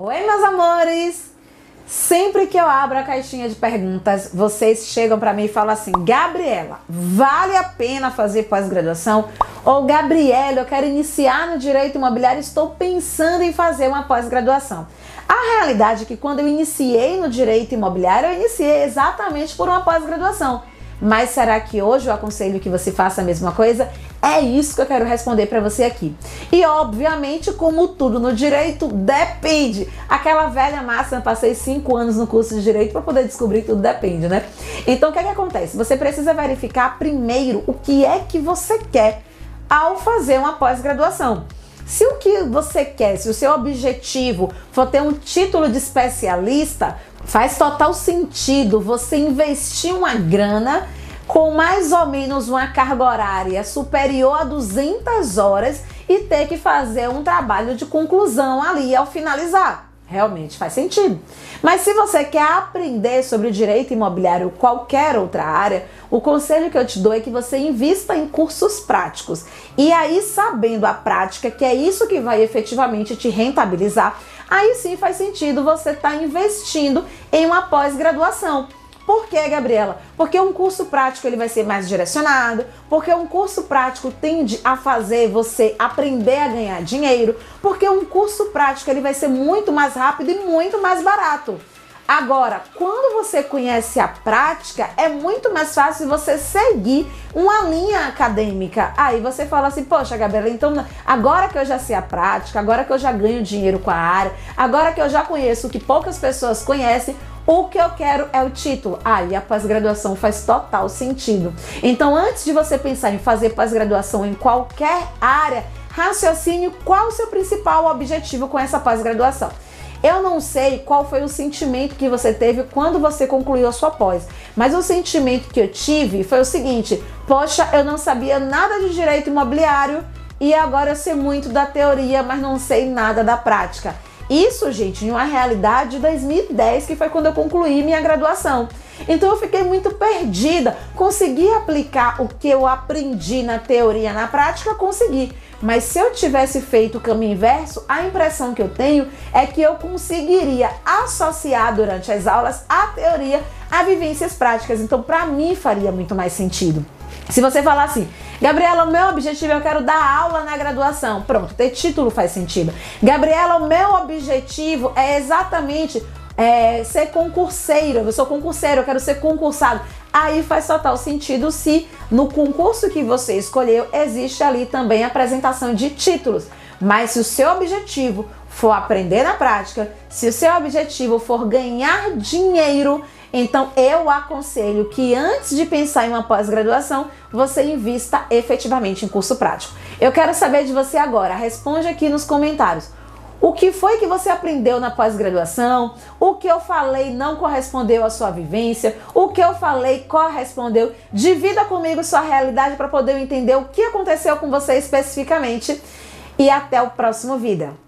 Oi, meus amores! Sempre que eu abro a caixinha de perguntas, vocês chegam para mim e falam assim: Gabriela, vale a pena fazer pós-graduação? Ou Gabriela, eu quero iniciar no direito imobiliário, estou pensando em fazer uma pós-graduação. A realidade é que quando eu iniciei no direito imobiliário, eu iniciei exatamente por uma pós-graduação. Mas será que hoje eu aconselho que você faça a mesma coisa? É isso que eu quero responder para você aqui. E obviamente, como tudo no direito, depende. Aquela velha máxima, passei cinco anos no curso de direito para poder descobrir que tudo depende, né? Então, o que, é que acontece? Você precisa verificar primeiro o que é que você quer ao fazer uma pós-graduação. Se o que você quer, se o seu objetivo for ter um título de especialista, faz total sentido você investir uma grana com mais ou menos uma carga horária superior a 200 horas e ter que fazer um trabalho de conclusão ali ao finalizar. Realmente faz sentido. Mas se você quer aprender sobre direito imobiliário, qualquer outra área, o conselho que eu te dou é que você invista em cursos práticos. E aí, sabendo a prática, que é isso que vai efetivamente te rentabilizar, aí sim faz sentido você estar tá investindo em uma pós-graduação. Por que, Gabriela? Porque um curso prático ele vai ser mais direcionado, porque um curso prático tende a fazer você aprender a ganhar dinheiro, porque um curso prático ele vai ser muito mais rápido e muito mais barato. Agora, quando você conhece a prática, é muito mais fácil você seguir uma linha acadêmica. Aí você fala assim, poxa, Gabriela, então agora que eu já sei a prática, agora que eu já ganho dinheiro com a área, agora que eu já conheço o que poucas pessoas conhecem, o que eu quero é o título. Aí ah, a pós-graduação faz total sentido. Então, antes de você pensar em fazer pós-graduação em qualquer área, raciocine qual o seu principal objetivo com essa pós-graduação. Eu não sei qual foi o sentimento que você teve quando você concluiu a sua pós, mas o sentimento que eu tive foi o seguinte: poxa, eu não sabia nada de direito imobiliário e agora eu sei muito da teoria, mas não sei nada da prática. Isso, gente, em uma realidade de 2010, que foi quando eu concluí minha graduação. Então eu fiquei muito perdida. Consegui aplicar o que eu aprendi na teoria na prática, consegui. Mas se eu tivesse feito o caminho inverso, a impressão que eu tenho é que eu conseguiria associar durante as aulas a teoria a vivências práticas. Então, para mim, faria muito mais sentido. Se você falar assim, Gabriela, o meu objetivo eu quero dar aula na graduação. Pronto, ter título faz sentido. Gabriela, o meu objetivo é exatamente é, ser concurseiro. Eu sou concurseiro, eu quero ser concursado. Aí faz total sentido se no concurso que você escolheu existe ali também a apresentação de títulos. Mas se o seu objetivo for aprender na prática, se o seu objetivo for ganhar dinheiro, então eu aconselho que antes de pensar em uma pós-graduação, você invista efetivamente em curso prático. Eu quero saber de você agora. Responde aqui nos comentários. O que foi que você aprendeu na pós-graduação? O que eu falei não correspondeu à sua vivência? O que eu falei correspondeu? Divida comigo sua realidade para poder entender o que aconteceu com você especificamente. E até o próximo vídeo.